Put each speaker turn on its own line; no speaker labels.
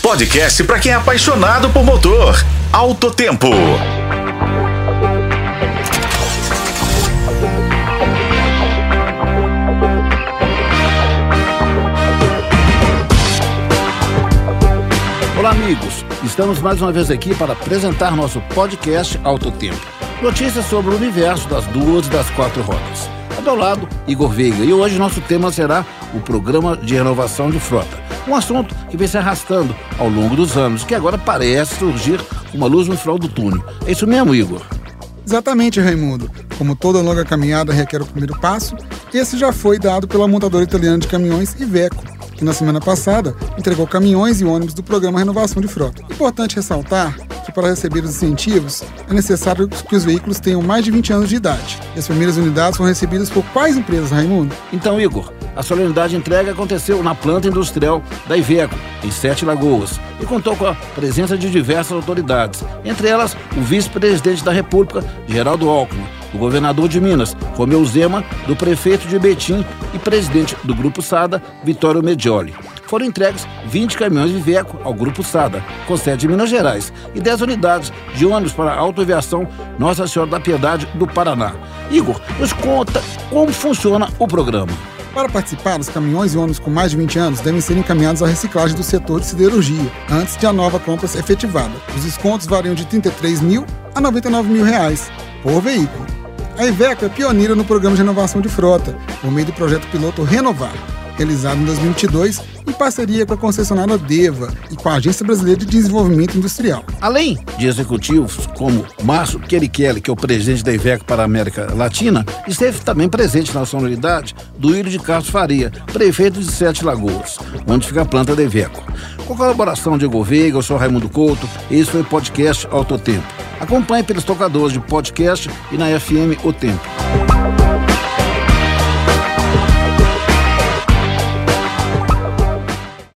podcast para quem é apaixonado por motor. Alto Tempo.
Olá, amigos. Estamos mais uma vez aqui para apresentar nosso podcast Alto Tempo. Notícias sobre o universo das duas e das quatro rodas. Ao meu lado, Igor Veiga. E hoje nosso tema será o Programa de Renovação de Frota. Um assunto que vem se arrastando ao longo dos anos, que agora parece surgir uma luz no final do túnel. É isso mesmo, Igor?
Exatamente, Raimundo. Como toda longa caminhada requer o primeiro passo, esse já foi dado pela montadora italiana de caminhões Iveco, que na semana passada entregou caminhões e ônibus do programa Renovação de Frota. Importante ressaltar que para receber os incentivos é necessário que os veículos tenham mais de 20 anos de idade. E as primeiras unidades foram recebidas por quais empresas, Raimundo?
Então, Igor, a solenidade entrega aconteceu na planta industrial da Iveco, em Sete Lagoas, e contou com a presença de diversas autoridades, entre elas o vice-presidente da República, Geraldo Alckmin, o governador de Minas, Romeu Zema, do prefeito de Betim e presidente do Grupo Sada, Vitório Medioli. Foram entregues 20 caminhões de Iveco ao Grupo Sada, com sede em Minas Gerais, e 10 unidades de ônibus para a autoaviação Nossa Senhora da Piedade do Paraná. Igor, nos conta como funciona o programa.
Para participar, os caminhões e ônibus com mais de 20 anos devem ser encaminhados à reciclagem do setor de siderurgia, antes de a nova compra ser efetivada. Os descontos variam de 33 mil a 99 mil reais por veículo. A Iveco é pioneira no programa de renovação de frota, por meio do projeto piloto Renovar, realizado em 2022 em parceria com a concessionária Deva e com a Agência Brasileira de Desenvolvimento Industrial.
Além de executivos como Márcio Kelly, que é o presidente da Iveco para a América Latina, esteve também presente na sonoridade do Ilho de Carlos Faria, prefeito de Sete Lagoas, onde fica a planta da Iveco. Com colaboração de Igor Veiga, eu sou Raimundo Couto, esse foi o podcast Alto Tempo. Acompanhe pelos tocadores de podcast e na FM O Tempo.